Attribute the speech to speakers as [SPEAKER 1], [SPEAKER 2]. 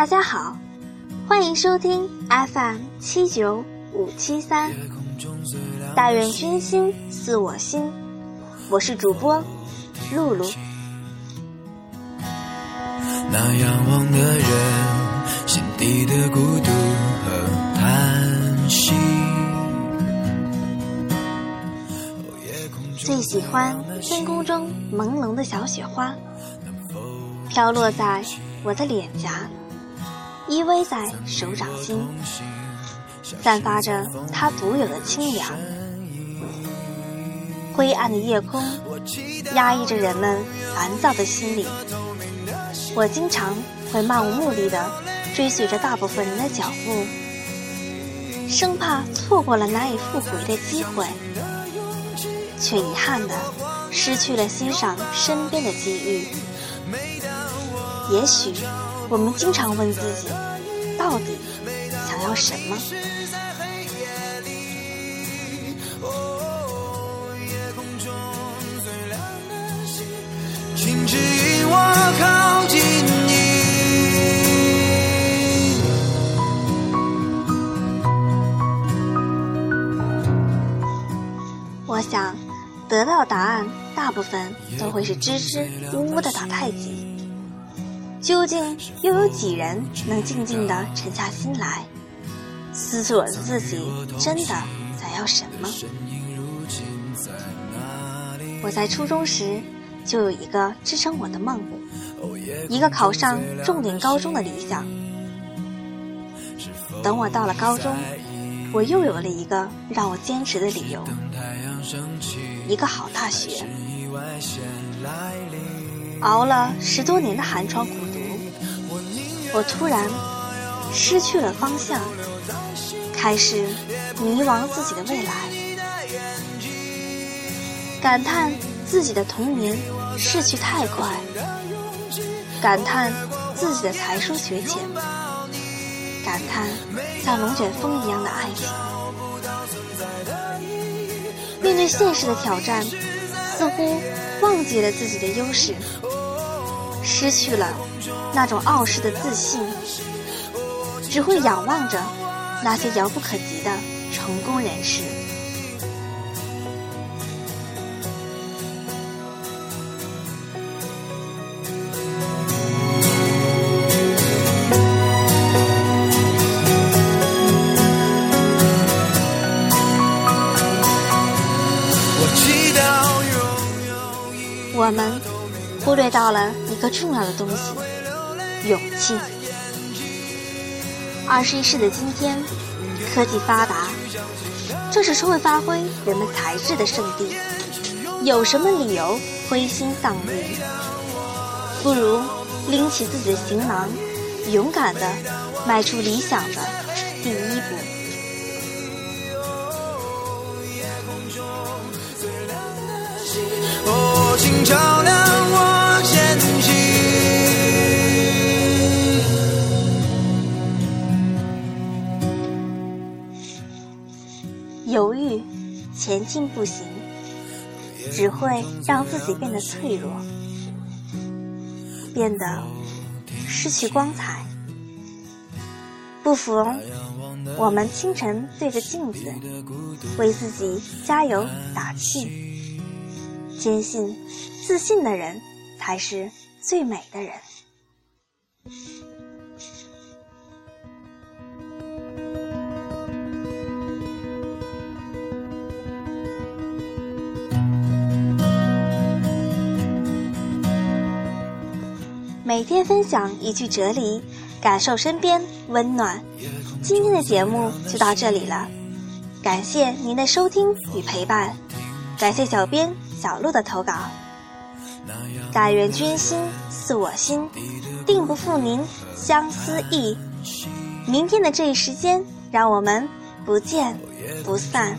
[SPEAKER 1] 大家好，欢迎收听 FM 七九五七三。但愿君心似我心，我是主播露露。
[SPEAKER 2] 那仰望的人，心底的孤独和叹息。
[SPEAKER 1] 最喜欢天空中朦胧的小雪花，飘落在我的脸颊，依偎在手掌心，散发着它独有的清凉。灰暗的夜空，压抑着人们烦躁的心理。我经常会漫无目的的追随着大部分人的脚步，生怕错过了难以复回的机会，却遗憾的失去了欣赏身边的机遇。也许我们经常问自己，要什么？
[SPEAKER 2] 请指引我靠近你。
[SPEAKER 1] 我想，得到答案大部分都会是支支吾吾的打太极。究竟又有几人能静静地沉下心来，思索着自己真的想要什么？我在初中时。就有一个支撑我的梦，一个考上重点高中的理想。等我到了高中，我又有了一个让我坚持的理由：一个好大学。熬了十多年的寒窗苦读，我突然失去了方向，开始迷茫自己的未来，感叹。自己的童年逝去太快，感叹自己的才疏学浅，感叹像龙卷风一样的爱情。面对现实的挑战，似乎忘记了自己的优势，失去了那种傲视的自信，只会仰望着那些遥不可及的成功人士。我们忽略到了一个重要的东西——勇气。二十一世的今天，科技发达，这是充分发挥人们才智的圣地。有什么理由灰心丧气？不如拎起自己的行囊，勇敢的迈出理想的第一步。请照前进不行，只会让自己变得脆弱，变得失去光彩。不妨，我们清晨对着镜子，为自己加油打气。坚信，自信的人才是最美的人。每天分享一句哲理，感受身边温暖。今天的节目就到这里了，感谢您的收听与陪伴，感谢小编。小鹿的投稿，但愿君心似我心，定不负您相思意。明天的这一时间，让我们不见不散。